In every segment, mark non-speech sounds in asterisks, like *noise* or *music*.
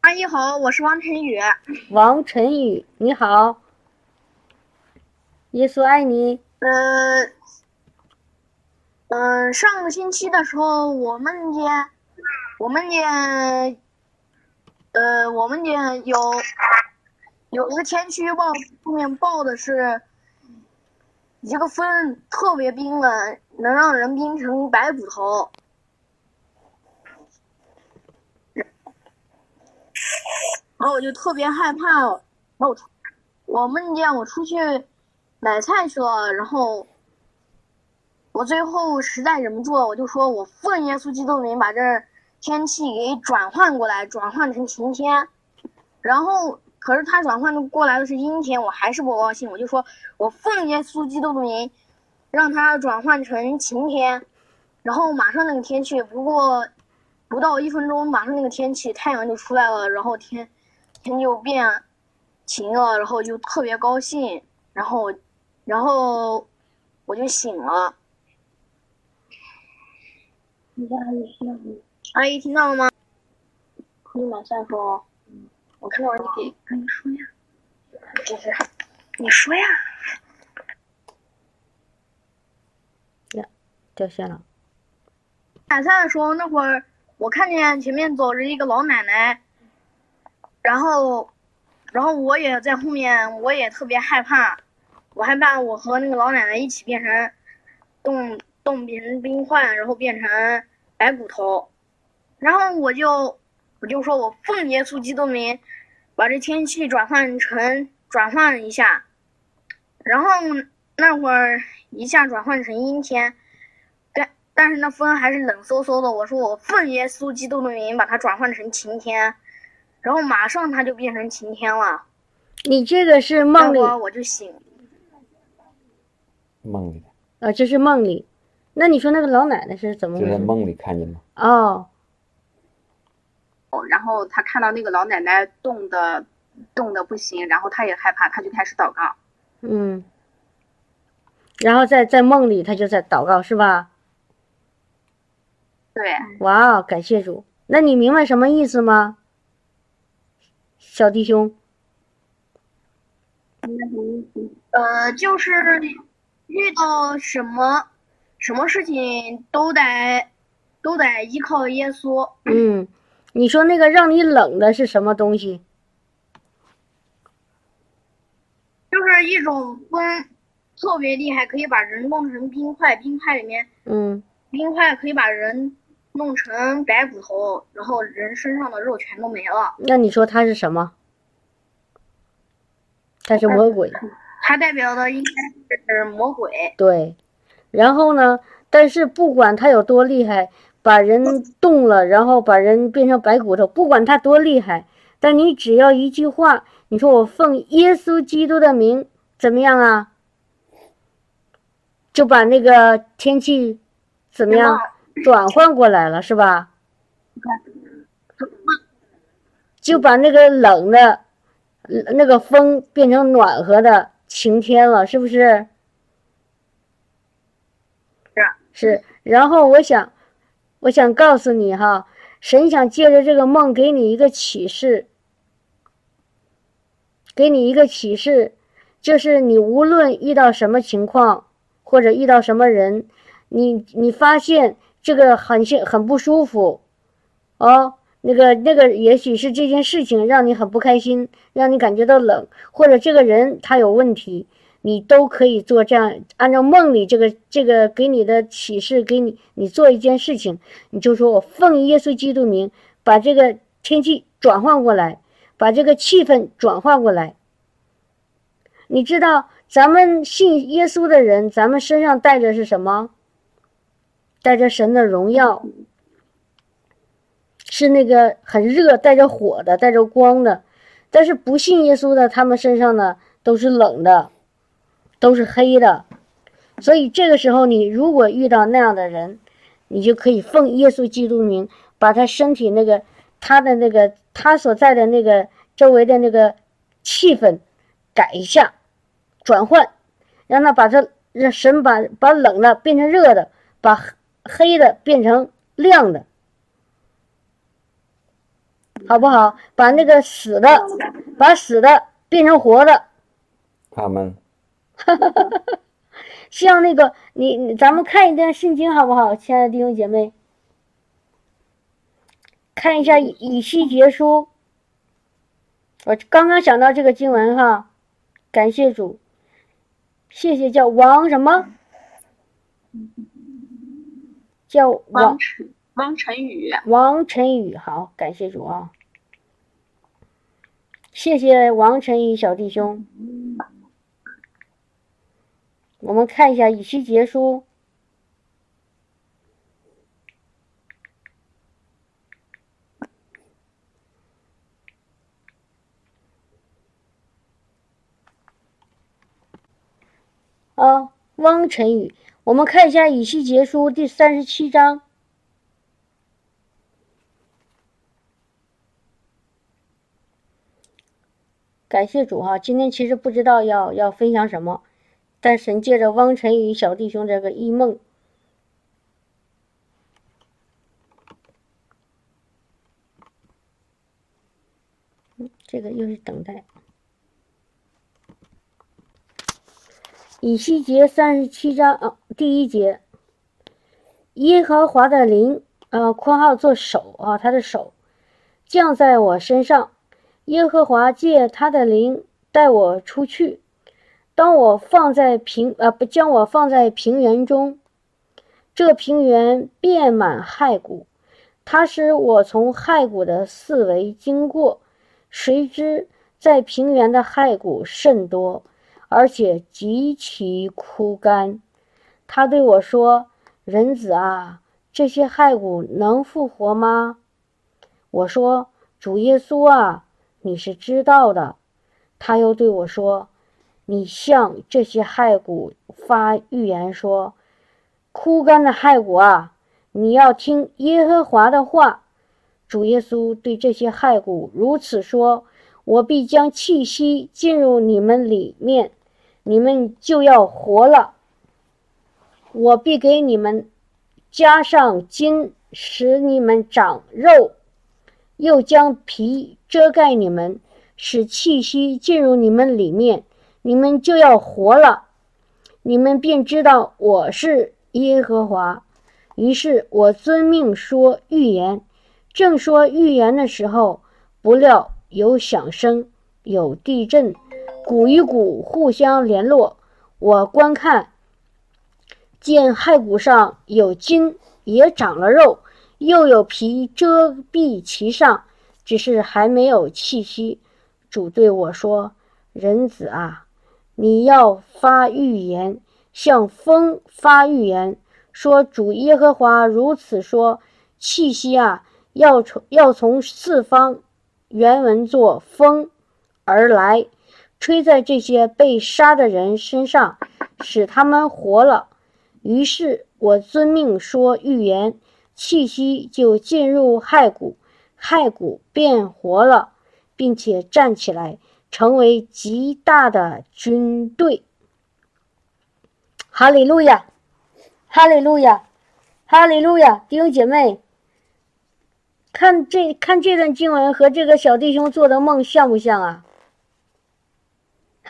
阿姨好，我是王晨宇。王晨宇，你好。耶稣爱你。呃，嗯，上个星期的时候，我梦见，我梦见，呃，我梦见有有一个天气预报上面报的是，一个风特别冰冷，能让人冰成白骨头。然后我就特别害怕，然后我梦见我出去买菜去了，然后我最后实在忍不住了，我就说我奉耶稣基督名把这天气给转换过来，转换成晴天。然后可是他转换过来的是阴天，我还是不高兴，我就说我奉耶稣基督的名让它转换成晴天。然后马上那个天气，不过不到一分钟，马上那个天气太阳就出来了，然后天。天就变晴了，然后就特别高兴，然后，然后我就醒了。阿姨听到了吗？可以马上说。我看到你给跟你说呀。就是，你说呀。呀，掉线了。买菜的时候，那会儿我看见前面走着一个老奶奶。然后，然后我也在后面，我也特别害怕，我害怕我和那个老奶奶一起变成冻冻变成冰块，然后变成白骨头，然后我就我就说我奉耶稣基督名，把这天气转换成转换一下，然后那会儿一下转换成阴天，但但是那风还是冷飕飕的，我说我奉耶稣基督的名把它转换成晴天。然后马上它就变成晴天了。你这个是梦里，我就醒。梦里。啊，这是梦里。那你说那个老奶奶是怎么？就在梦里看见的。哦。哦，然后他看到那个老奶奶冻的，冻的不行，然后他也害怕，他就开始祷告。嗯。然后在在梦里，他就在祷告，是吧？对。哇，感谢主。那你明白什么意思吗？小弟兄，呃，就是遇到什么什么事情都得都得依靠耶稣。嗯，你说那个让你冷的是什么东西？就是一种风，特别厉害，可以把人弄成冰块，冰块里面，嗯，冰块可以把人。弄成白骨头，然后人身上的肉全都没了。那你说他是什么？他是魔鬼。他代表的应该是魔鬼。对，然后呢？但是不管他有多厉害，把人冻了，然后把人变成白骨头，不管他多厉害，但你只要一句话，你说我奉耶稣基督的名，怎么样啊？就把那个天气怎么样？转换过来了是吧？就把那个冷的，那个风变成暖和的晴天了，是不是？是。是。然后我想，我想告诉你哈，神想借着这个梦给你一个启示，给你一个启示，就是你无论遇到什么情况，或者遇到什么人，你你发现。这个很心很不舒服，哦，那个那个，也许是这件事情让你很不开心，让你感觉到冷，或者这个人他有问题，你都可以做这样，按照梦里这个这个给你的启示，给你你做一件事情，你就说我奉耶稣基督名，把这个天气转换过来，把这个气氛转换过来。你知道咱们信耶稣的人，咱们身上带着是什么？带着神的荣耀，是那个很热、带着火的、带着光的。但是不信耶稣的，他们身上呢都是冷的，都是黑的。所以这个时候，你如果遇到那样的人，你就可以奉耶稣基督名，把他身体那个、他的那个、他所在的那个周围的那个气氛改一下，转换，让他把他让神把把冷的变成热的，把。黑的变成亮的，好不好？把那个死的，把死的变成活的。他们 *laughs* 像那个你你，咱们看一段圣经好不好，亲爱的弟兄姐妹？看一下以以西结书。我刚刚想到这个经文哈，感谢主，谢谢叫王什么？叫王王晨宇，王晨宇，好，感谢主啊，谢谢王晨宇小弟兄。我们看一下以西结书。啊，汪晨宇，我们看一下以西结书第三十七章。感谢主哈，今天其实不知道要要分享什么，但神借着汪晨宇小弟兄这个异梦，这个又是等待。以西结三十七章啊，第一节，耶和华的灵啊，括号做手啊，他的手降在我身上。耶和华借他的灵带我出去，当我放在平啊不将我放在平原中，这平原遍满骸骨，他使我从骸骨的四围经过，谁知在平原的骸骨甚多，而且极其枯干。他对我说：“人子啊，这些骸骨能复活吗？”我说：“主耶稣啊。”你是知道的，他又对我说：“你向这些骸骨发预言说，枯干的骸骨啊，你要听耶和华的话。主耶稣对这些骸骨如此说：我必将气息进入你们里面，你们就要活了。我必给你们加上筋，使你们长肉。”又将皮遮盖你们，使气息进入你们里面，你们就要活了。你们便知道我是耶和华。于是我遵命说预言，正说预言的时候，不料有响声，有地震，骨与骨互相联络。我观看，见骸骨上有筋，也长了肉。又有皮遮蔽其上，只是还没有气息。主对我说：“人子啊，你要发预言，向风发预言，说主耶和华如此说：气息啊，要从要从四方，原文作风而来，吹在这些被杀的人身上，使他们活了。于是我遵命说预言。”气息就进入骸骨，骸骨变活了，并且站起来，成为极大的军队。哈利路亚，哈利路亚，哈利路亚！弟兄姐妹，看这看这段经文和这个小弟兄做的梦像不像啊？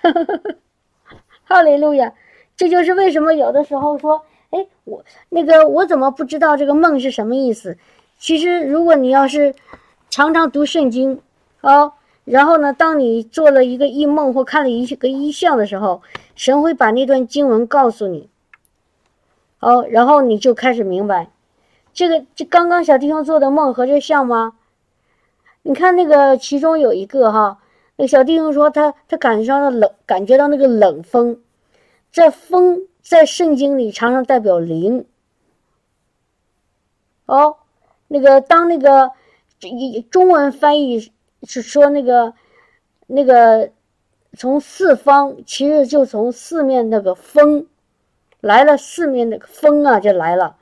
*laughs* 哈利路亚！这就是为什么有的时候说。哎，我那个我怎么不知道这个梦是什么意思？其实，如果你要是常常读圣经，哦，然后呢，当你做了一个异梦或看了一个异象的时候，神会把那段经文告诉你，哦，然后你就开始明白，这个这刚刚小弟兄做的梦和这像吗？你看那个其中有一个哈，那小弟兄说他他感觉到冷，感觉到那个冷风，这风。在圣经里常常代表灵，哦，那个当那个一中文翻译是说那个那个从四方，其实就从四面那个风来了，四面那个风啊就来了。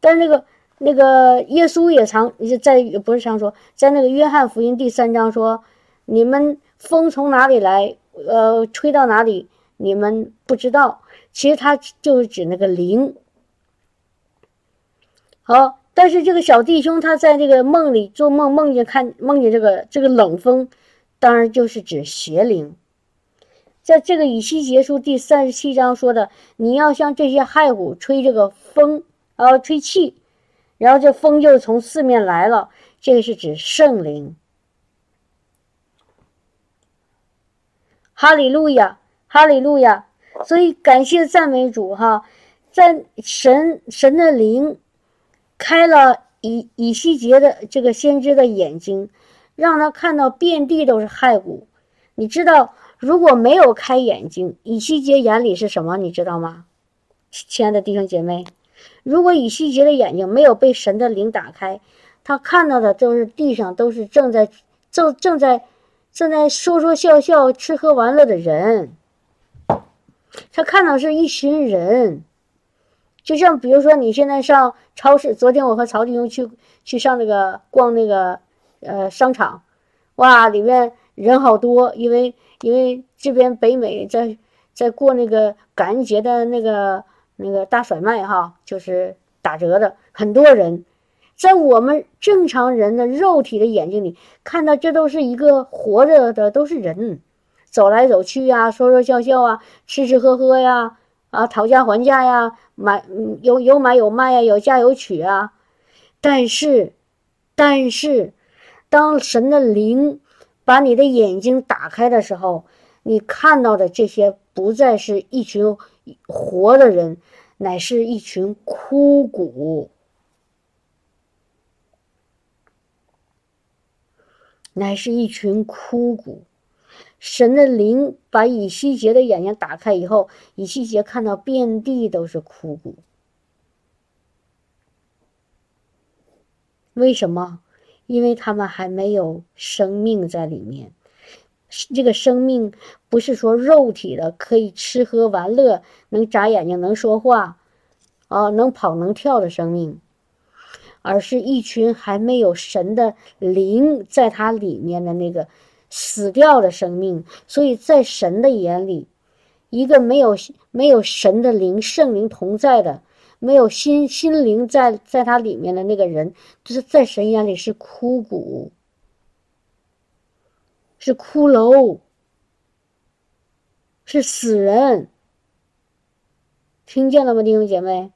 但是那个那个耶稣也常在不是常说，在那个约翰福音第三章说，你们风从哪里来，呃，吹到哪里，你们不知道。其实它就是指那个灵。好，但是这个小弟兄他在这个梦里做梦，梦见看梦见这个这个冷风，当然就是指邪灵。在这个以西结书第三十七章说的，你要向这些骸骨吹这个风，然后吹气，然后这风就从四面来了，这个是指圣灵。哈利路亚，哈利路亚！所以感谢赞美主哈，在神神的灵开了以以西结的这个先知的眼睛，让他看到遍地都是骸骨。你知道，如果没有开眼睛，以西结眼里是什么？你知道吗，亲爱的弟兄姐妹？如果以西结的眼睛没有被神的灵打开，他看到的都是地上都是正在正正在。正在说说笑笑、吃喝玩乐的人，他看到是一群人，就像比如说你现在上超市，昨天我和曹弟兄去去上那个逛那个呃商场，哇，里面人好多，因为因为这边北美在在过那个感恩节的那个那个大甩卖哈，就是打折的，很多人。在我们正常人的肉体的眼睛里，看到这都是一个活着的，都是人，走来走去呀，说说笑笑啊，吃吃喝喝呀，啊，讨价还价呀，买有有买有卖呀，有嫁有娶啊。但是，但是，当神的灵把你的眼睛打开的时候，你看到的这些不再是一群活的人，乃是一群枯骨。乃是一群枯骨。神的灵把以西结的眼睛打开以后，以西结看到遍地都是枯骨。为什么？因为他们还没有生命在里面。这个生命不是说肉体的，可以吃喝玩乐，能眨眼睛，能说话，啊，能跑能跳的生命。而是一群还没有神的灵在它里面的那个死掉的生命，所以在神的眼里，一个没有没有神的灵、圣灵同在的，没有心心灵在在它里面的那个人，就是在神眼里是枯骨，是骷髅，是死人。听见了吗，弟兄姐妹？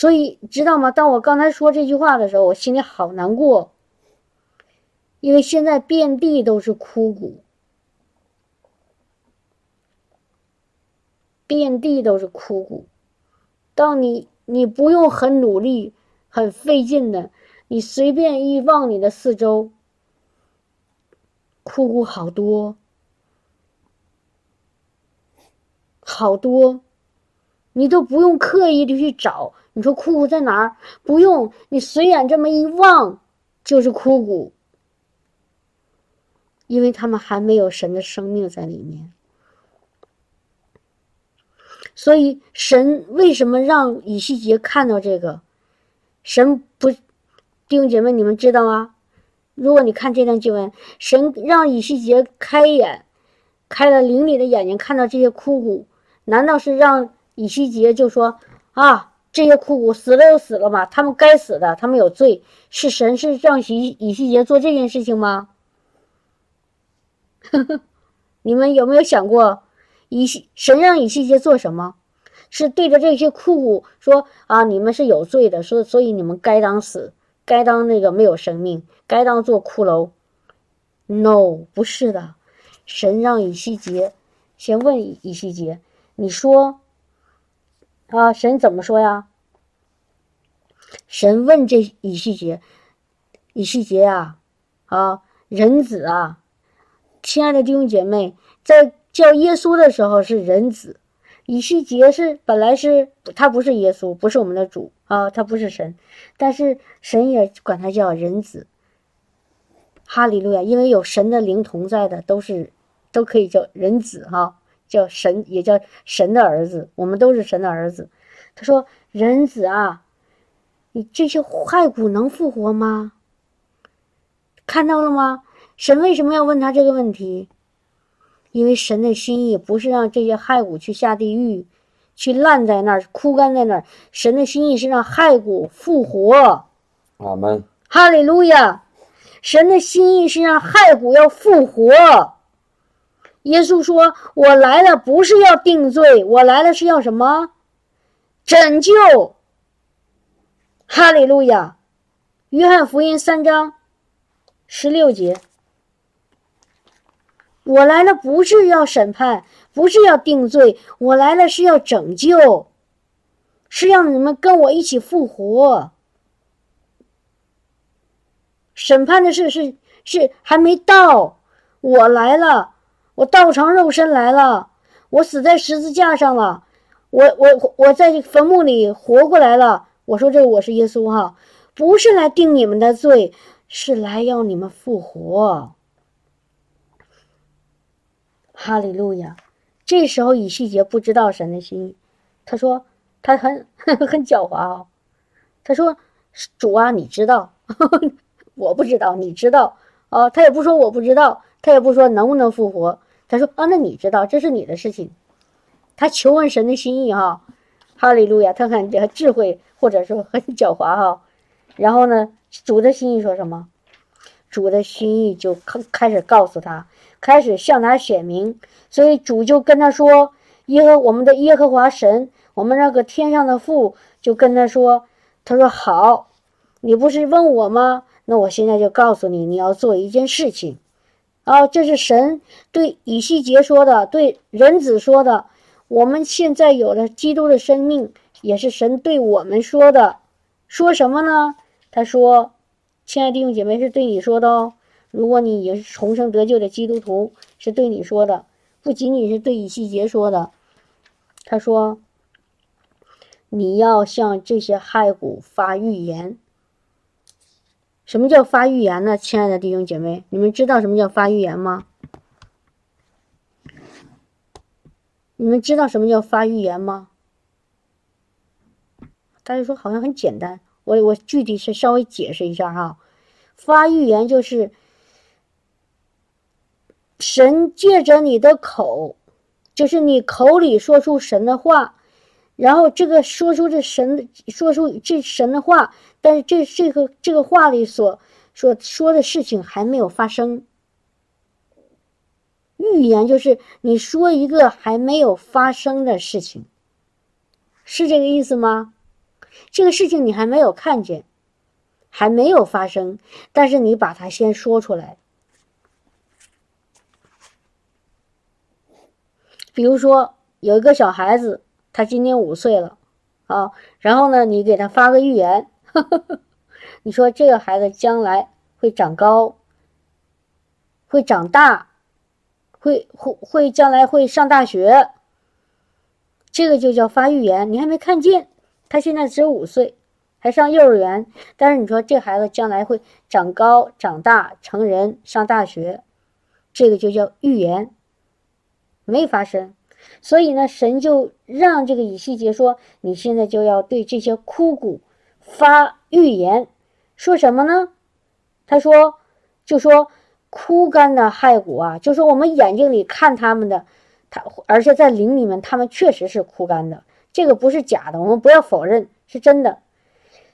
所以知道吗？当我刚才说这句话的时候，我心里好难过，因为现在遍地都是枯骨，遍地都是枯骨。当你你不用很努力、很费劲的，你随便一望你的四周，枯骨好多，好多，你都不用刻意的去找。你说枯骨在哪儿？不用，你随眼这么一望，就是枯骨，因为他们还没有神的生命在里面。所以神为什么让以西结看到这个？神不，弟兄姐妹，你们知道吗？如果你看这段经文，神让以西结开眼，开了灵里的眼睛，看到这些枯骨，难道是让以西结就说啊？这些枯骨死了就死了嘛，他们该死的，他们有罪，是神是让以以西结做这件事情吗？*laughs* 你们有没有想过，以西神让以西结做什么？是对着这些枯骨说啊，你们是有罪的，所所以你们该当死，该当那个没有生命，该当做骷髅？No，不是的，神让以西结先问以西结，你说。啊，神怎么说呀？神问这以西结，以西结啊，啊，人子啊，亲爱的弟兄姐妹，在叫耶稣的时候是人子，以西结是本来是他不是耶稣，不是我们的主啊，他不是神，但是神也管他叫人子。哈利路亚，因为有神的灵同在的，都是都可以叫人子哈。叫神，也叫神的儿子，我们都是神的儿子。他说：“人子啊，你这些骸骨能复活吗？看到了吗？神为什么要问他这个问题？因为神的心意不是让这些骸骨去下地狱，去烂在那儿，枯干在那儿。神的心意是让骸骨复活。阿门。哈利路亚！神的心意是让骸骨要复活。耶稣说：“我来了不是要定罪，我来了是要什么？拯救。”哈利路亚！约翰福音三章十六节：“我来了不是要审判，不是要定罪，我来了是要拯救，是让你们跟我一起复活。审判的事是是还没到，我来了。”我道成肉身来了，我死在十字架上了，我我我在坟墓里活过来了。我说这我是耶稣哈，不是来定你们的罪，是来要你们复活。哈利路亚！这时候以西结不知道神的心意，他说他很 *laughs* 很狡猾啊，他说主啊，你知道，*laughs* 我不知道，你知道啊，他也不说我不知道。他也不说能不能复活，他说啊，那你知道这是你的事情。他求问神的心意哈，哈利路亚，他很智慧或者说很狡猾哈。然后呢，主的心意说什么？主的心意就开开始告诉他，开始向他显明。所以主就跟他说：“耶和我们的耶和华神，我们那个天上的父就跟他说，他说好，你不是问我吗？那我现在就告诉你，你要做一件事情。”啊，这是神对以西结说的，对人子说的。我们现在有了基督的生命，也是神对我们说的。说什么呢？他说：“亲爱的弟兄姐妹，是对你说的哦。如果你也是重生得救的基督徒，是对你说的，不仅仅是对以西结说的。他说：你要向这些骸骨发预言。”什么叫发预言呢？亲爱的弟兄姐妹，你们知道什么叫发预言吗？你们知道什么叫发预言吗？大家说好像很简单，我我具体是稍微解释一下哈。发预言就是神借着你的口，就是你口里说出神的话。然后这个说出这神说出这神的话，但是这这个这个话里所所说的事情还没有发生。预言就是你说一个还没有发生的事情，是这个意思吗？这个事情你还没有看见，还没有发生，但是你把它先说出来。比如说有一个小孩子。他今年五岁了，啊，然后呢，你给他发个预言，*laughs* 你说这个孩子将来会长高，会长大，会会会将来会上大学，这个就叫发预言。你还没看见，他现在只有五岁，还上幼儿园，但是你说这孩子将来会长高、长大、成人、上大学，这个就叫预言，没发生。所以呢，神就让这个以西结说：“你现在就要对这些枯骨发预言，说什么呢？他说，就说枯干的骸骨啊，就说我们眼睛里看他们的，他而且在灵里面，他们确实是枯干的，这个不是假的，我们不要否认，是真的。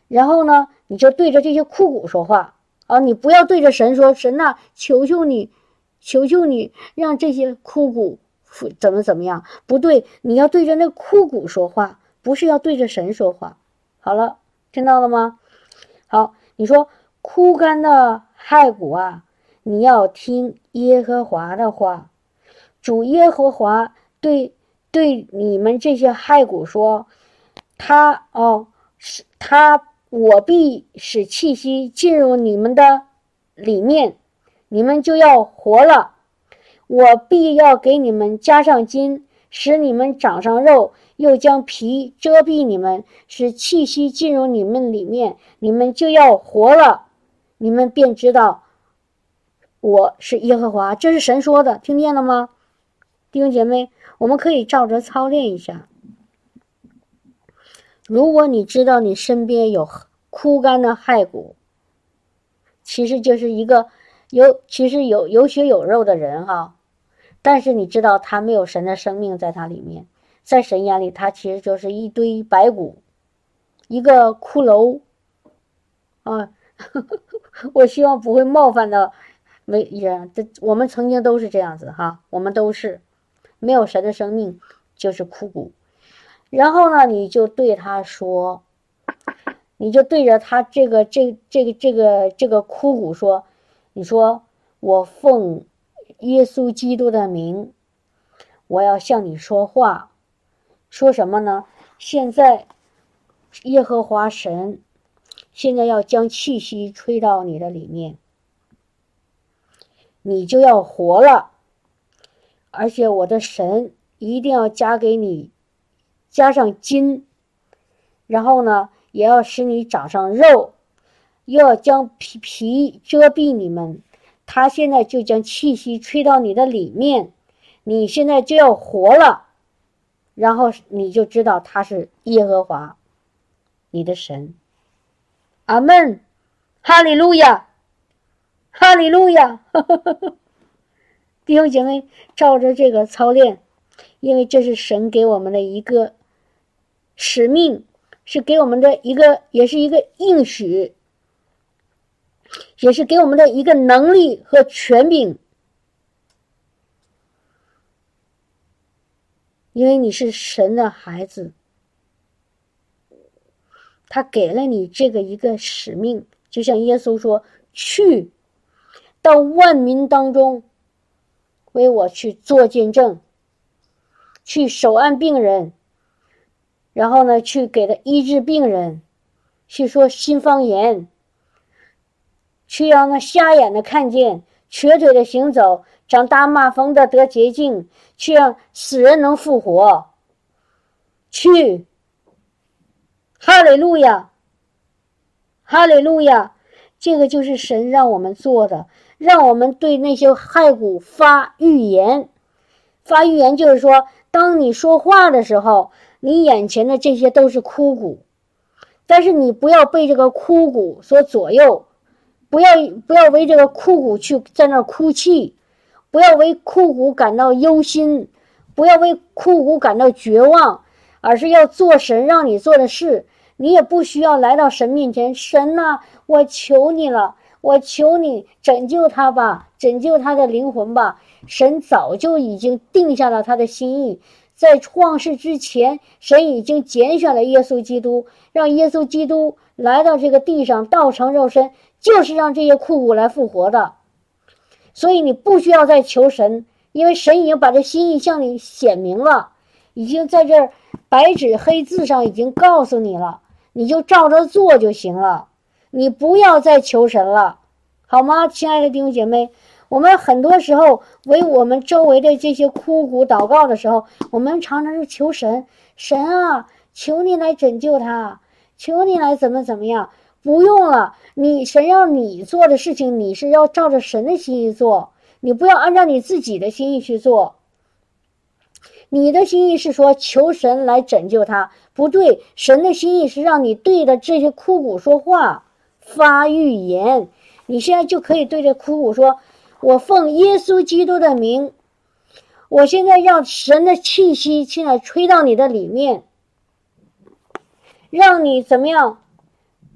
然后呢，你就对着这些枯骨说话啊，你不要对着神说，神呐，求求你，求求你，让这些枯骨。”怎么怎么样？不对，你要对着那枯骨说话，不是要对着神说话。好了，听到了吗？好，你说枯干的骸骨啊，你要听耶和华的话。主耶和华对对你们这些骸骨说：“他哦，是他，我必使气息进入你们的里面，你们就要活了。”我必要给你们加上筋，使你们长上肉，又将皮遮蔽你们，使气息进入你们里面，你们就要活了。你们便知道我是耶和华。这是神说的，听见了吗，弟兄姐妹？我们可以照着操练一下。如果你知道你身边有枯干的骸骨，其实就是一个有其实有有血有肉的人哈。但是你知道他没有神的生命在他里面，在神眼里，他其实就是一堆白骨，一个骷髅。啊，*laughs* 我希望不会冒犯到没人。这我们曾经都是这样子哈，我们都是没有神的生命，就是枯骨。然后呢，你就对他说，你就对着他这个这这个这个这个枯骨说，你说我奉耶稣基督的名，我要向你说话，说什么呢？现在耶和华神。现在要将气息吹到你的里面，你就要活了。而且我的神一定要加给你，加上筋，然后呢，也要使你长上肉，又要将皮皮遮蔽你们。他现在就将气息吹到你的里面，你现在就要活了，然后你就知道他是耶和华，你的神。阿门，哈利路亚，哈利路亚！*laughs* 弟兄姐妹，照着这个操练，因为这是神给我们的一个使命，是给我们的一个，也是一个应许，也是给我们的一个能力和权柄。因为你是神的孩子。他给了你这个一个使命，就像耶稣说：“去到万民当中，为我去做见证，去手按病人，然后呢，去给他医治病人，去说新方言，去让那瞎眼的看见，瘸腿的行走，长大骂风的得洁净，去让死人能复活，去。”哈利路亚，哈利路亚，这个就是神让我们做的，让我们对那些骸骨发预言。发预言就是说，当你说话的时候，你眼前的这些都是枯骨，但是你不要被这个枯骨所左右，不要不要为这个枯骨去在那哭泣，不要为枯骨感到忧心，不要为枯骨感到绝望，而是要做神让你做的事。你也不需要来到神面前，神呐，我求你了，我求你拯救他吧，拯救他的灵魂吧。神早就已经定下了他的心意，在创世之前，神已经拣选了耶稣基督，让耶稣基督来到这个地上，道成肉身，就是让这些枯骨来复活的。所以你不需要再求神，因为神已经把这心意向你显明了，已经在这白纸黑字上已经告诉你了。你就照着做就行了，你不要再求神了，好吗，亲爱的弟兄姐妹？我们很多时候为我们周围的这些枯骨祷告的时候，我们常常是求神，神啊，求你来拯救他，求你来怎么怎么样？不用了，你神让你做的事情，你是要照着神的心意做，你不要按照你自己的心意去做。你的心意是说求神来拯救他，不对，神的心意是让你对着这些枯骨说话，发预言。你现在就可以对着枯骨说：“我奉耶稣基督的名，我现在让神的气息现在吹到你的里面，让你怎么样？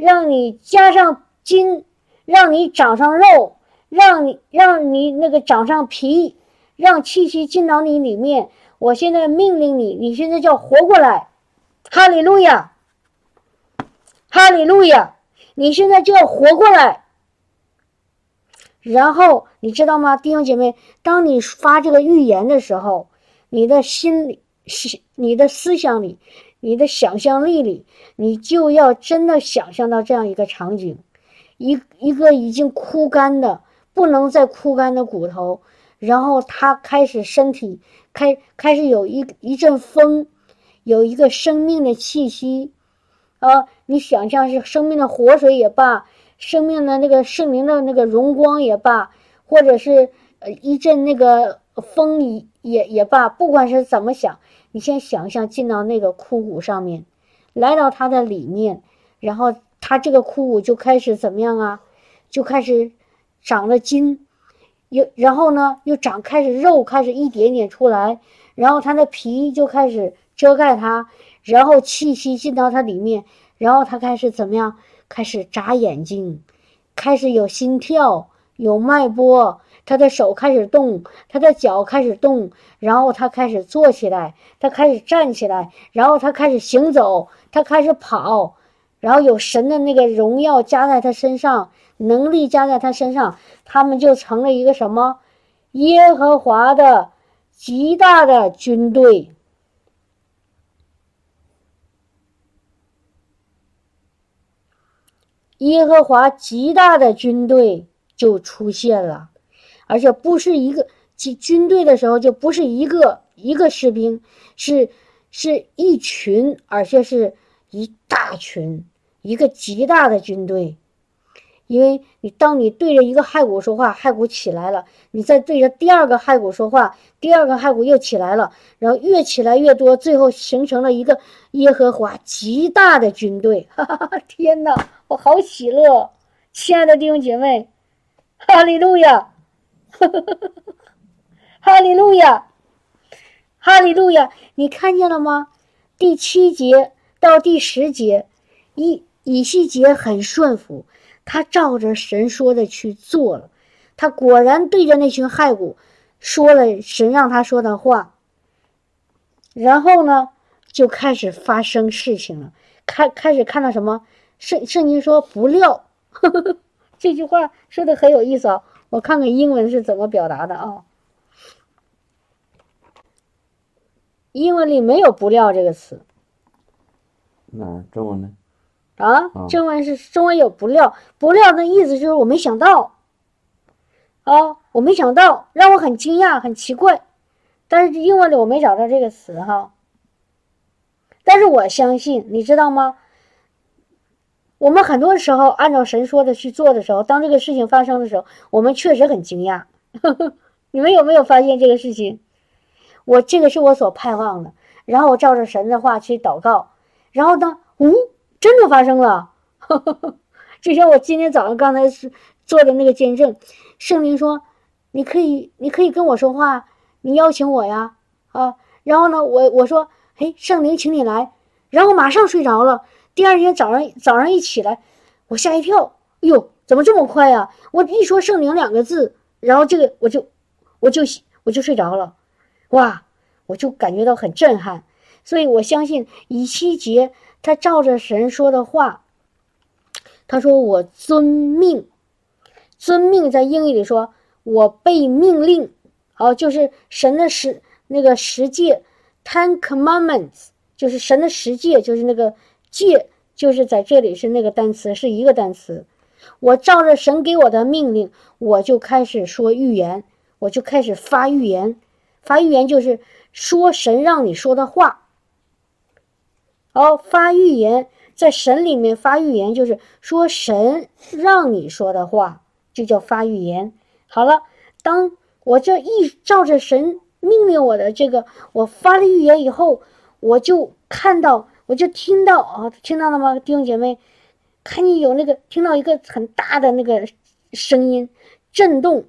让你加上筋，让你长上肉，让你让你那个长上皮，让气息进到你里面。”我现在命令你，你现在就要活过来，哈利路亚，哈利路亚！你现在就要活过来。然后你知道吗，弟兄姐妹，当你发这个预言的时候，你的心里是你的思想里，你的想象力里，你就要真的想象到这样一个场景：一一个已经枯干的、不能再枯干的骨头，然后它开始身体。开开始有一一阵风，有一个生命的气息，啊，你想象是生命的活水也罢，生命的那个圣灵的那个荣光也罢，或者是呃一阵那个风也也也罢，不管是怎么想，你先想象进到那个枯骨上面，来到它的里面，然后它这个枯骨就开始怎么样啊？就开始长了筋。又然后呢，又长开始肉开始一点点出来，然后它的皮就开始遮盖它，然后气息进到它里面，然后它开始怎么样？开始眨眼睛，开始有心跳，有脉搏，他的手开始动，他的脚开始动，然后他开始坐起来，他开始站起来，然后他开始行走，他开始跑，然后有神的那个荣耀加在他身上，能力加在他身上，他们就成了一个什么？耶和华的极大的军队。耶和华极大的军队就出现了，而且不是一个军军队的时候，就不是一个一个士兵，是是一群，而且是一大群，一个极大的军队。因为你当你对着一个骸骨说话，骸骨起来了，你再对着第二个骸骨说话，第二个骸骨又起来了，然后越起来越多，最后形成了一个耶和华极大的军队。*laughs* 哈哈哈！天哪，我好喜乐，亲爱的弟兄姐妹，哈利路亚，*laughs* 哈利路亚，哈利路亚！你看见了吗？第七节到第十节，以以西结很顺服。他照着神说的去做了，他果然对着那群骸骨说了神让他说的话。然后呢，就开始发生事情了，开开始看到什么？圣圣经说不料，呵 *laughs* 呵这句话说的很有意思啊！我看看英文是怎么表达的啊？英文里没有“不料”这个词。那中文呢？啊，中文是中文有不料，不料的意思就是我没想到，啊，我没想到，让我很惊讶，很奇怪。但是英文里我没找到这个词哈。但是我相信，你知道吗？我们很多时候按照神说的去做的时候，当这个事情发生的时候，我们确实很惊讶。*laughs* 你们有没有发现这个事情？我这个是我所盼望的，然后我照着神的话去祷告，然后呢，嗯。真的发生了，*laughs* 就像我今天早上刚才是做的那个见证，圣灵说：“你可以，你可以跟我说话，你邀请我呀，啊。”然后呢，我我说：“嘿，圣灵，请你来。”然后马上睡着了。第二天早上早上一起来，我吓一跳，哟，怎么这么快呀？我一说“圣灵”两个字，然后这个我就我就我就睡着了，哇，我就感觉到很震撼。所以我相信以西结。他照着神说的话，他说：“我遵命，遵命。”在英语里说：“我被命令。”好，就是神的十那个十诫，Ten Commandments，就是神的十诫，就是那个借，就是在这里是那个单词，是一个单词。我照着神给我的命令，我就开始说预言，我就开始发预言，发预言就是说神让你说的话。好，发预言，在神里面发预言，就是说神让你说的话，就叫发预言。好了，当我这一照着神命令我的这个，我发了预言以后，我就看到，我就听到啊，听到了吗，弟兄姐妹？看见有那个，听到一个很大的那个声音震动，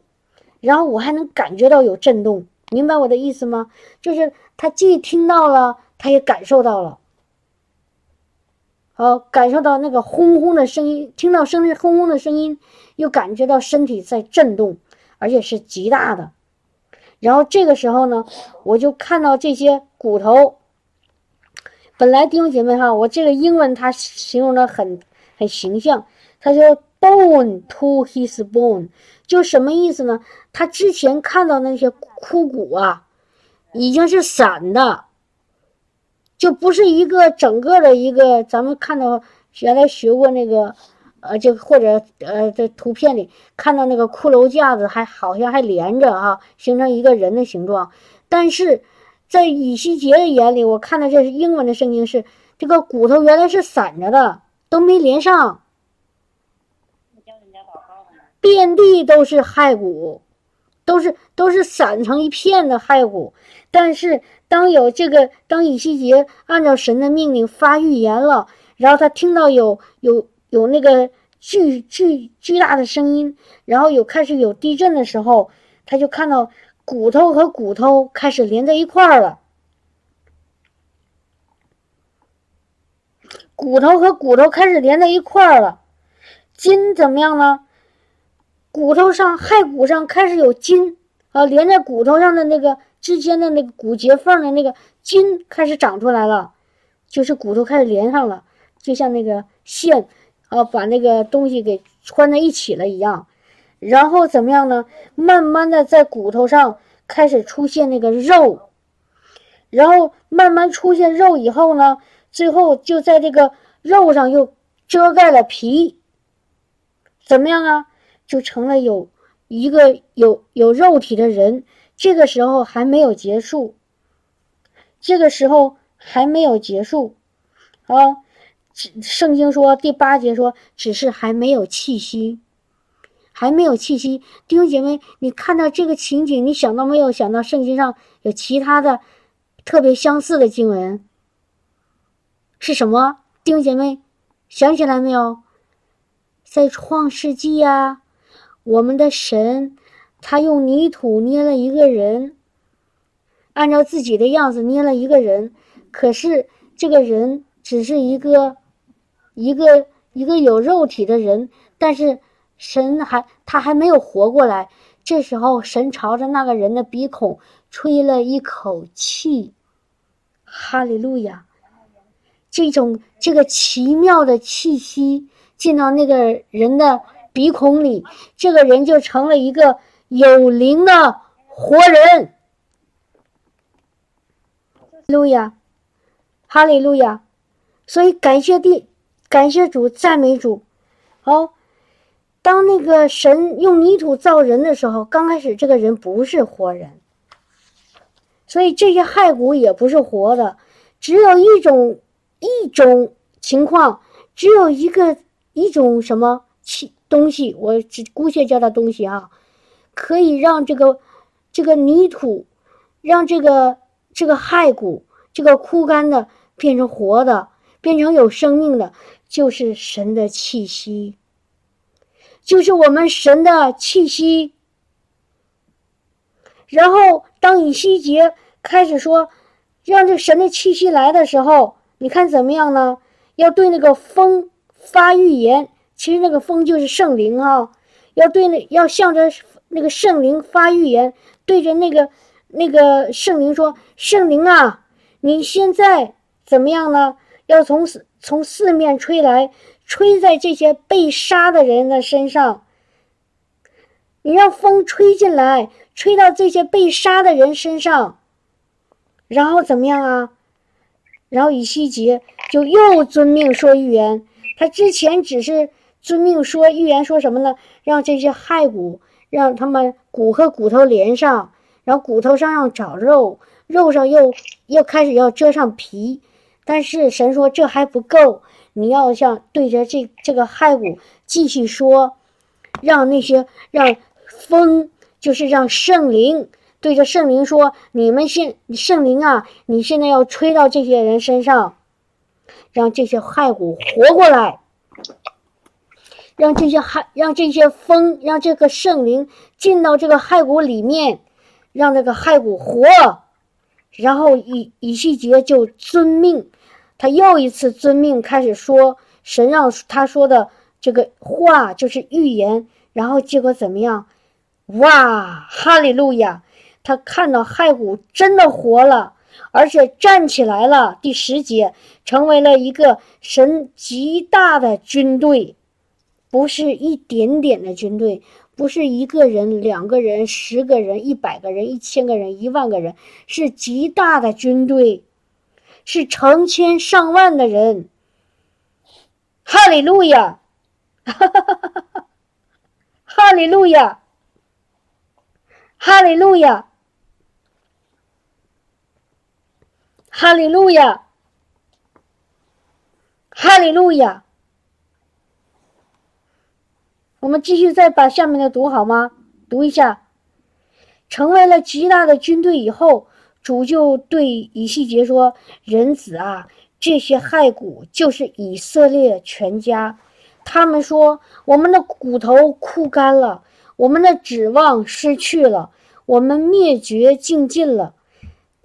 然后我还能感觉到有震动，明白我的意思吗？就是他既听到了，他也感受到了。好，感受到那个轰轰的声音，听到声音轰轰的声音，又感觉到身体在震动，而且是极大的。然后这个时候呢，我就看到这些骨头。本来弟兄姐妹哈，我这个英文它形容的很很形象，他说 bone to his bone，就什么意思呢？他之前看到那些枯骨啊，已经是散的。就不是一个整个的一个，咱们看到原来学过那个，呃，就或者呃，在图片里看到那个骷髅架子，还好像还连着哈，形成一个人的形状。但是在以西结的眼里，我看到这是英文的圣经是这个骨头原来是散着的，都没连上，遍地都是骸骨，都是都是散成一片的骸骨，但是。当有这个，当以西结按照神的命令发预言了，然后他听到有有有那个巨巨巨大的声音，然后有开始有地震的时候，他就看到骨头和骨头开始连在一块儿了。骨头和骨头开始连在一块儿了，筋怎么样呢？骨头上骸骨上开始有筋啊，连在骨头上的那个之间的那个骨节缝的那个筋开始长出来了，就是骨头开始连上了，就像那个线啊，把那个东西给穿在一起了一样。然后怎么样呢？慢慢的在骨头上开始出现那个肉，然后慢慢出现肉以后呢，最后就在这个肉上又遮盖了皮，怎么样啊？就成了有一个有有肉体的人。这个时候还没有结束，这个时候还没有结束，啊，圣经说第八节说，只是还没有气息。还没有气息，弟兄姐妹，你看到这个情景，你想到没有？想到圣经上有其他的特别相似的经文是什么？弟兄姐妹，想起来没有？在创世纪呀，我们的神他用泥土捏了一个人，按照自己的样子捏了一个人，可是这个人只是一个一个一个有肉体的人，但是。神还他还没有活过来，这时候神朝着那个人的鼻孔吹了一口气，哈利路亚！这种这个奇妙的气息进到那个人的鼻孔里，这个人就成了一个有灵的活人。路亚，哈利路亚！所以感谢地，感谢主，赞美主，好。当那个神用泥土造人的时候，刚开始这个人不是活人，所以这些骸骨也不是活的，只有一种一种情况，只有一个一种什么气东西，我只姑且叫它东西啊，可以让这个这个泥土，让这个这个骸骨，这个枯干的变成活的，变成有生命的，就是神的气息。就是我们神的气息。然后，当以西结开始说让这神的气息来的时候，你看怎么样呢？要对那个风发预言。其实那个风就是圣灵哈，要对那要向着那个圣灵发预言，对着那个那个圣灵说：“圣灵啊，你现在怎么样呢？要从从四面吹来。”吹在这些被杀的人的身上，你让风吹进来，吹到这些被杀的人身上，然后怎么样啊？然后以西结就又遵命说预言。他之前只是遵命说预言，说什么呢？让这些骸骨，让他们骨和骨头连上，然后骨头上要长肉，肉上又又开始要遮上皮。但是神说这还不够。你要像对着这这个骸骨继续说，让那些让风，就是让圣灵对着圣灵说：“你们现圣灵啊，你现在要吹到这些人身上，让这些骸骨活过来，让这些骸让这些风，让这个圣灵进到这个骸骨里面，让这个骸骨活。”然后以以西结就遵命。他又一次遵命开始说神让他说的这个话就是预言，然后结果怎么样？哇，哈利路亚！他看到骸骨真的活了，而且站起来了。第十节成为了一个神极大的军队，不是一点点的军队，不是一个人、两个人、十个人、一百个人、一千个人、一万个人，是极大的军队。是成千上万的人，哈利路亚，哈哈哈哈哈！哈利路亚，哈利路亚，哈利路亚，哈利路亚。我们继续再把下面的读好吗？读一下，成为了极大的军队以后。主就对以西结说：“人子啊，这些骸骨就是以色列全家。他们说，我们的骨头枯干了，我们的指望失去了，我们灭绝尽尽了。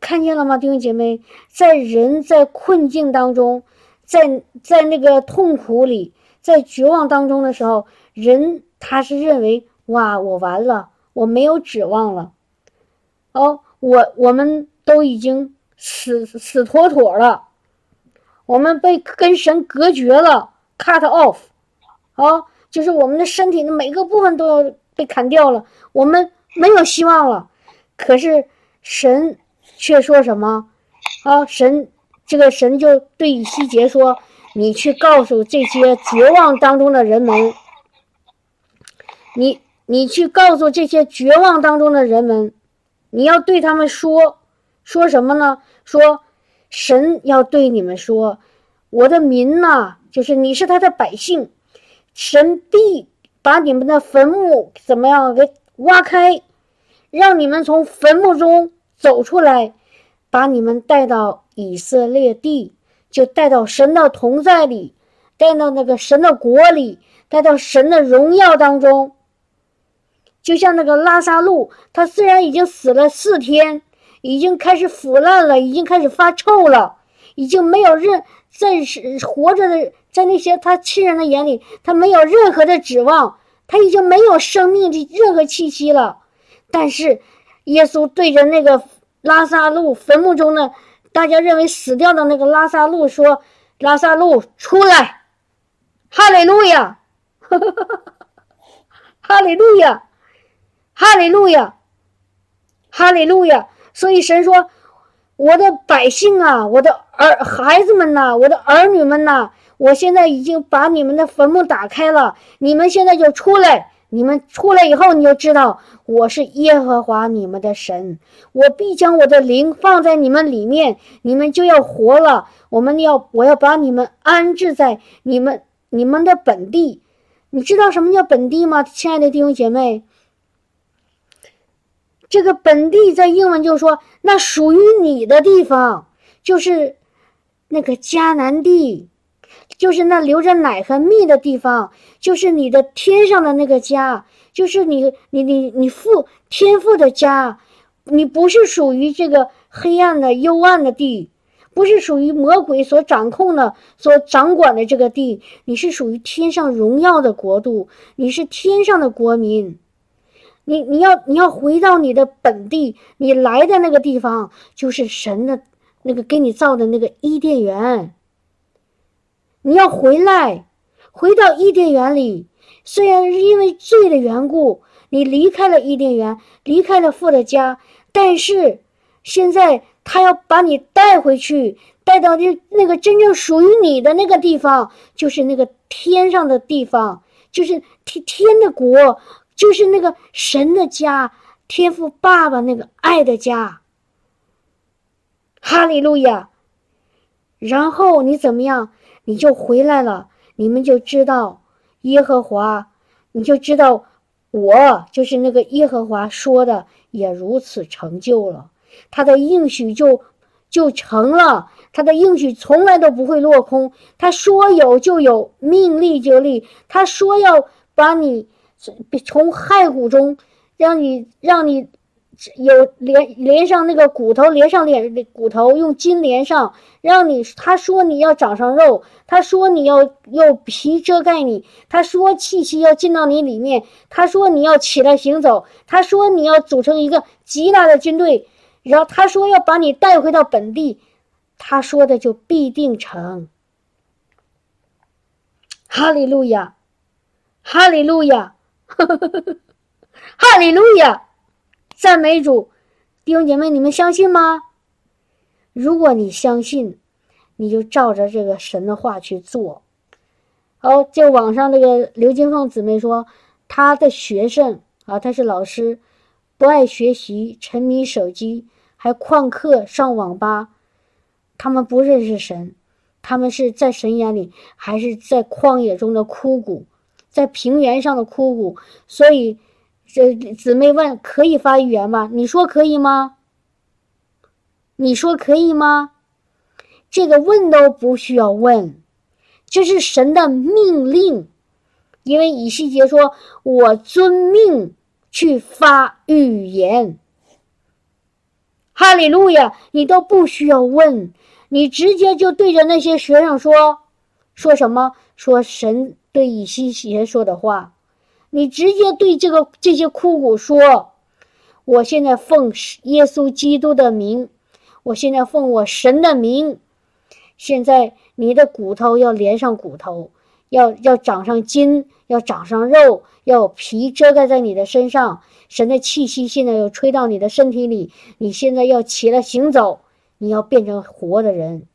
看见了吗，弟兄姐妹？在人在困境当中，在在那个痛苦里，在绝望当中的时候，人他是认为哇，我完了，我没有指望了。哦，我我们都已经死死妥妥了，我们被跟神隔绝了，cut off，啊，就是我们的身体的每个部分都要被砍掉了，我们没有希望了。可是神却说什么？啊，神这个神就对以西结说：“你去告诉这些绝望当中的人们，你你去告诉这些绝望当中的人们。”你要对他们说，说什么呢？说，神要对你们说，我的民呐，就是你是他的百姓，神必把你们的坟墓怎么样给挖开，让你们从坟墓中走出来，把你们带到以色列地，就带到神的同在里，带到那个神的国里，带到神的荣耀当中。就像那个拉萨路，他虽然已经死了四天，已经开始腐烂了，已经开始发臭了，已经没有任在活着的，在那些他亲人的眼里，他没有任何的指望，他已经没有生命的任何气息了。但是，耶稣对着那个拉萨路坟墓中的大家认为死掉的那个拉萨路说：“拉萨路出来，哈利路亚，哈利路亚。”哈利路亚，哈利路亚！所以神说：“我的百姓啊，我的儿孩子们呐，我的儿女们呐，我现在已经把你们的坟墓打开了，你们现在就出来。你们出来以后，你就知道我是耶和华你们的神，我必将我的灵放在你们里面，你们就要活了。我们要，我要把你们安置在你们你们的本地。你知道什么叫本地吗，亲爱的弟兄姐妹？”这个本地在英文就说，那属于你的地方，就是那个迦南地，就是那流着奶和蜜的地方，就是你的天上的那个家，就是你你你你父天父的家。你不是属于这个黑暗的幽暗的地，不是属于魔鬼所掌控的、所掌管的这个地，你是属于天上荣耀的国度，你是天上的国民。你你要你要回到你的本地，你来的那个地方就是神的那个给你造的那个伊甸园。你要回来，回到伊甸园里。虽然是因为罪的缘故，你离开了伊甸园，离开了父的家，但是现在他要把你带回去，带到那那个真正属于你的那个地方，就是那个天上的地方，就是天天的国。就是那个神的家，天赋爸爸那个爱的家。哈利路亚。然后你怎么样？你就回来了，你们就知道耶和华，你就知道我就是那个耶和华说的，也如此成就了。他的应许就就成了，他的应许从来都不会落空。他说有就有，命立就立。他说要把你。从骸骨中，让你让你有连连上那个骨头，连上脸骨头，用筋连上，让你他说你要长上肉，他说你要用皮遮盖你，他说气息要进到你里面，他说你要起来行走，他说你要组成一个极大的军队，然后他说要把你带回到本地，他说的就必定成。哈利路亚，哈利路亚。*laughs* 哈利路亚，赞美主，弟兄姐妹，你们相信吗？如果你相信，你就照着这个神的话去做。好，就网上这个刘金凤姊妹说，她的学生啊，她是老师，不爱学习，沉迷手机，还旷课上网吧。他们不认识神，他们是在神眼里还是在旷野中的枯骨。在平原上的枯骨，所以这姊妹问：可以发预言吗？你说可以吗？你说可以吗？这个问都不需要问，这是神的命令，因为以西结说：“我遵命去发预言。”哈利路亚！你都不需要问，你直接就对着那些学生说，说什么？说神对以西结说的话，你直接对这个这些枯骨说：“我现在奉耶稣基督的名，我现在奉我神的名，现在你的骨头要连上骨头，要要长上筋，要长上肉，要皮遮盖在你的身上。神的气息现在要吹到你的身体里，你现在要起来行走，你要变成活的人。”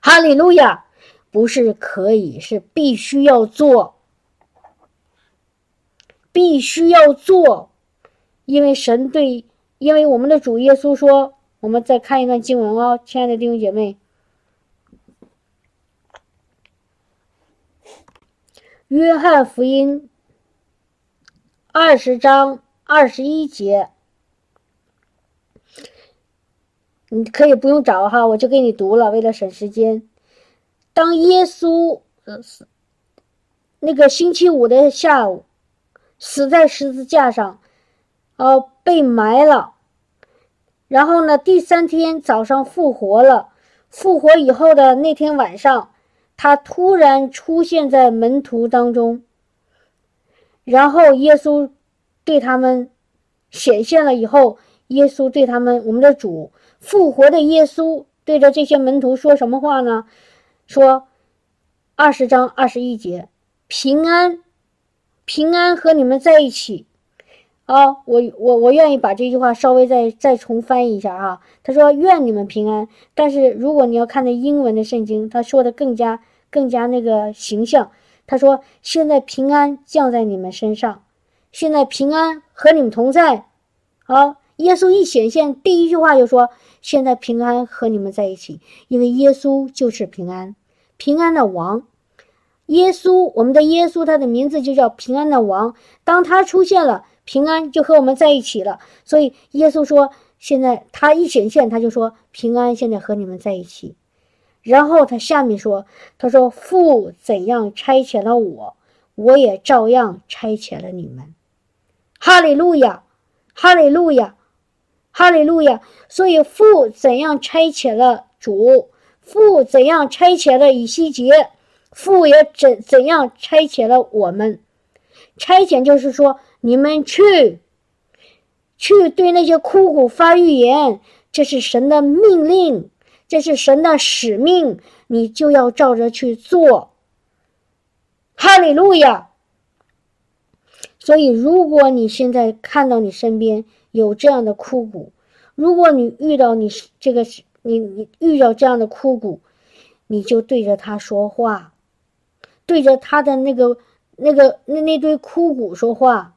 哈利路亚！不是可以，是必须要做，必须要做，因为神对，因为我们的主耶稣说，我们再看一段经文哦，亲爱的弟兄姐妹，《约翰福音》二十章二十一节，你可以不用找哈，我就给你读了，为了省时间。当耶稣，那个星期五的下午，死在十字架上，呃，被埋了。然后呢，第三天早上复活了。复活以后的那天晚上，他突然出现在门徒当中。然后耶稣对他们显现了以后，耶稣对他们，我们的主复活的耶稣对着这些门徒说什么话呢？说，二十章二十一节，平安，平安和你们在一起。啊，我我我愿意把这句话稍微再再重翻译一下啊。他说愿你们平安，但是如果你要看那英文的圣经，他说的更加更加那个形象。他说现在平安降在你们身上，现在平安和你们同在。啊，耶稣一显现，第一句话就说现在平安和你们在一起，因为耶稣就是平安。平安的王，耶稣，我们的耶稣，他的名字就叫平安的王。当他出现了，平安就和我们在一起了。所以耶稣说：“现在他一显现，他就说平安现在和你们在一起。”然后他下面说：“他说父怎样差遣了我，我也照样差遣了你们。”哈利路亚，哈利路亚，哈利路亚。所以父怎样差遣了主。父怎样差遣了以西结，父也怎怎样差遣了我们。差遣就是说，你们去，去对那些枯骨发预言，这是神的命令，这是神的使命，你就要照着去做。哈利路亚。所以，如果你现在看到你身边有这样的枯骨，如果你遇到你这个。你你遇到这样的枯骨，你就对着他说话，对着他的那个那个那那堆枯骨说话。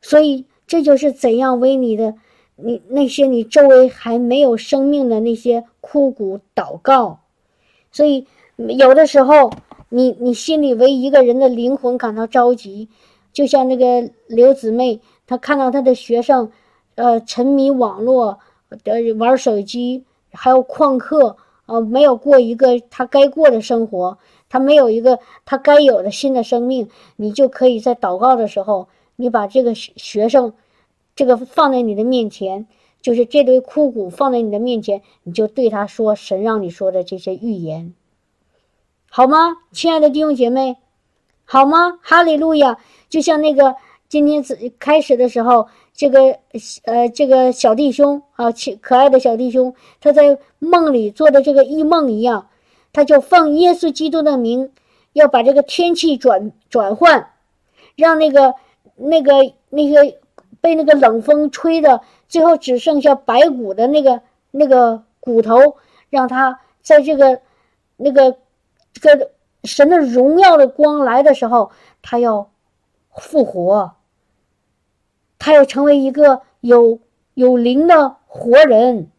所以这就是怎样为你的你那些你周围还没有生命的那些枯骨祷告。所以有的时候，你你心里为一个人的灵魂感到着急，就像那个刘姊妹，她看到她的学生，呃，沉迷网络。的玩手机，还有旷课，啊，没有过一个他该过的生活，他没有一个他该有的新的生命，你就可以在祷告的时候，你把这个学生，这个放在你的面前，就是这堆枯骨放在你的面前，你就对他说神让你说的这些预言，好吗，亲爱的弟兄姐妹，好吗？哈利路亚！就像那个今天开始的时候。这个呃，这个小弟兄啊，可可爱的小弟兄，他在梦里做的这个异梦一样，他就奉耶稣基督的名，要把这个天气转转换，让那个那个那个被那个冷风吹的，最后只剩下白骨的那个那个骨头，让他在这个那个这个神的荣耀的光来的时候，他要复活。他要成为一个有有灵的活人，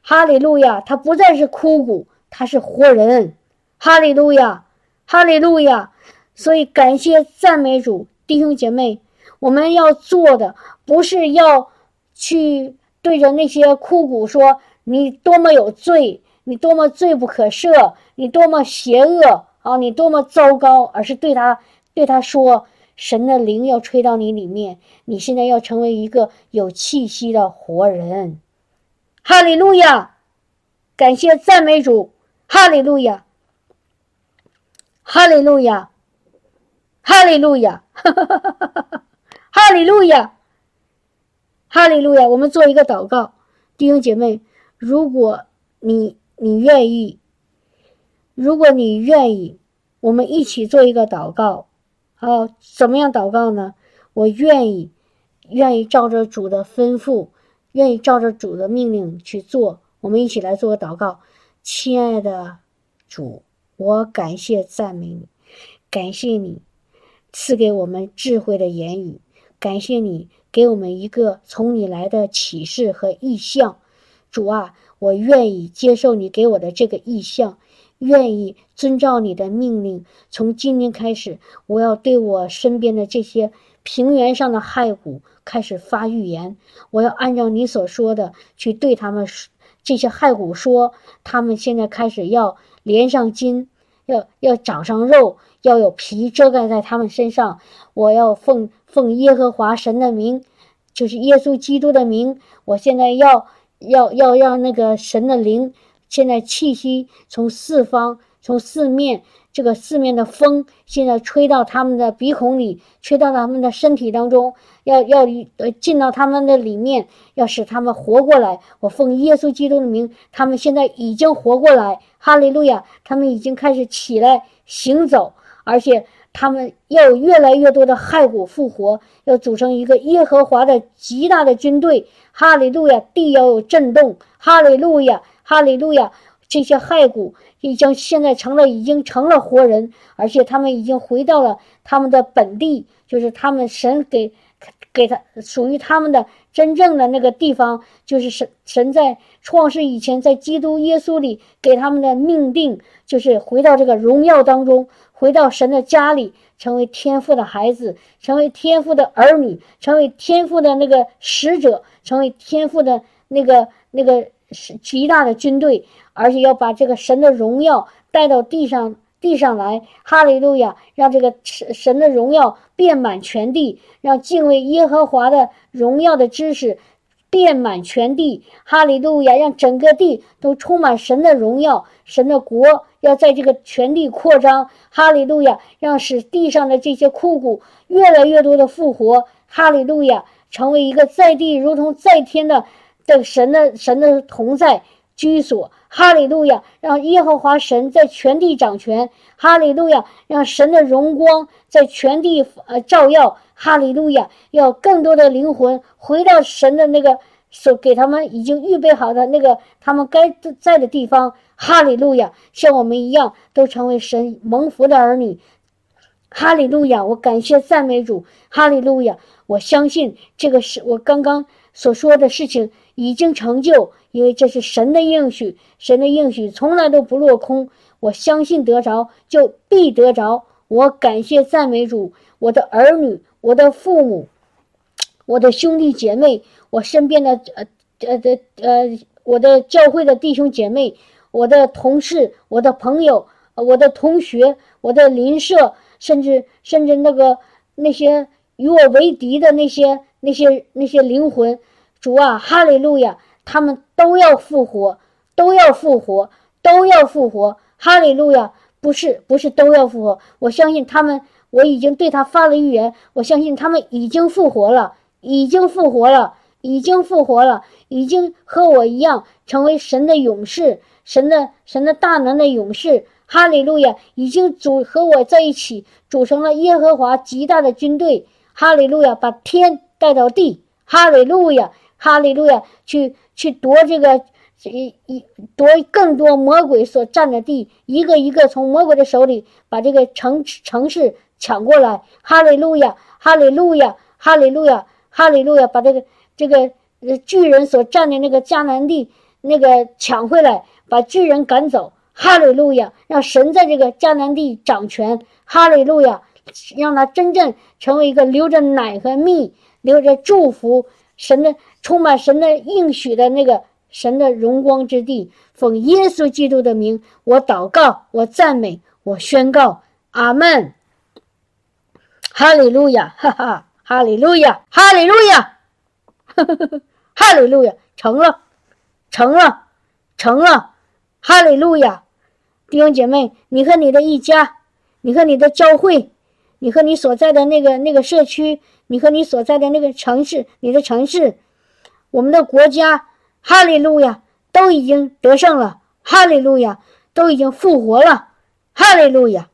哈利路亚！他不再是枯骨，他是活人，哈利路亚，哈利路亚！所以感谢赞美主，弟兄姐妹，我们要做的不是要去对着那些枯骨说你多么有罪，你多么罪不可赦，你多么邪恶啊，你多么糟糕，而是对他对他说。神的灵要吹到你里面，你现在要成为一个有气息的活人。哈利路亚！感谢赞美主，哈利路亚，哈利路亚，哈利路亚，*laughs* 哈！利路亚，哈利路亚！我们做一个祷告，弟兄姐妹，如果你你愿意，如果你愿意，我们一起做一个祷告。哦，怎么样祷告呢？我愿意，愿意照着主的吩咐。愿意照着主的命令去做，我们一起来做个祷告。亲爱的主，我感谢赞美你，感谢你赐给我们智慧的言语，感谢你给我们一个从你来的启示和意向。主啊，我愿意接受你给我的这个意向，愿意遵照你的命令。从今天开始，我要对我身边的这些平原上的骸骨。开始发预言，我要按照你所说的去对他们这些骸骨说，他们现在开始要连上筋，要要长上肉，要有皮遮盖在他们身上。我要奉奉耶和华神的名，就是耶稣基督的名。我现在要要要让那个神的灵，现在气息从四方，从四面。这个四面的风现在吹到他们的鼻孔里，吹到他们的身体当中，要要呃进到他们的里面，要使他们活过来。我奉耶稣基督的名，他们现在已经活过来，哈利路亚！他们已经开始起来行走，而且他们要有越来越多的骸骨复活，要组成一个耶和华的极大的军队，哈利路亚！地要有震动，哈利路亚，哈利路亚！这些骸骨已经现在成了，已经成了活人，而且他们已经回到了他们的本地，就是他们神给给他属于他们的真正的那个地方，就是神神在创世以前，在基督耶稣里给他们的命定，就是回到这个荣耀当中，回到神的家里，成为天父的孩子，成为天父的儿女，成为天父的那个使者，成为天父的那个那个是极大的军队。而且要把这个神的荣耀带到地上，地上来，哈利路亚！让这个神神的荣耀遍满全地，让敬畏耶和华的荣耀的知识遍满全地，哈利路亚！让整个地都充满神的荣耀，神的国要在这个全地扩张，哈利路亚！让使地上的这些枯骨越来越多的复活，哈利路亚！成为一个在地如同在天的的神的神的同在居所。哈利路亚，让耶和华神在全地掌权。哈利路亚，让神的荣光在全地呃照耀。哈利路亚，要更多的灵魂回到神的那个所给他们已经预备好的那个他们该在的地方。哈利路亚，像我们一样都成为神蒙福的儿女。哈利路亚，我感谢赞美主。哈利路亚，我相信这个是我刚刚所说的事情已经成就。因为这是神的应许，神的应许从来都不落空。我相信得着就必得着。我感谢赞美主，我的儿女、我的父母、我的兄弟姐妹、我身边的呃呃的呃我的教会的弟兄姐妹、我的同事、我的朋友、我的同学、我的邻舍，甚至甚至那个那些与我为敌的那些那些那些灵魂，主啊，哈利路亚！他们都要复活，都要复活，都要复活！哈利路亚！不是，不是都要复活。我相信他们，我已经对他发了预言。我相信他们已经复活了，已经复活了，已经复活了，已经和我一样成为神的勇士，神的神的大能的勇士。哈利路亚！已经组和我在一起，组成了耶和华极大的军队。哈利路亚！把天带到地。哈利路亚！哈利路亚！去。去夺这个一一夺更多魔鬼所占的地，一个一个从魔鬼的手里把这个城城市抢过来。哈利路亚，哈利路亚，哈利路亚，哈利路亚，把这个这个巨人所占的那个迦南地那个抢回来，把巨人赶走。哈利路亚，让神在这个迦南地掌权。哈利路亚，让他真正成为一个流着奶和蜜、流着祝福神的。充满神的应许的那个神的荣光之地，奉耶稣基督的名，我祷告，我赞美，我宣告，阿门。哈利路亚，哈哈，哈利路亚，哈利路亚，*laughs* 哈利路亚，成了，成了，成了，哈利路亚！弟兄姐妹，你和你的一家，你和你的教会，你和你所在的那个那个社区，你和你所在的那个城市，你的城市，我们的国家，哈利路亚，都已经得胜了，哈利路亚，都已经复活了，哈利路亚。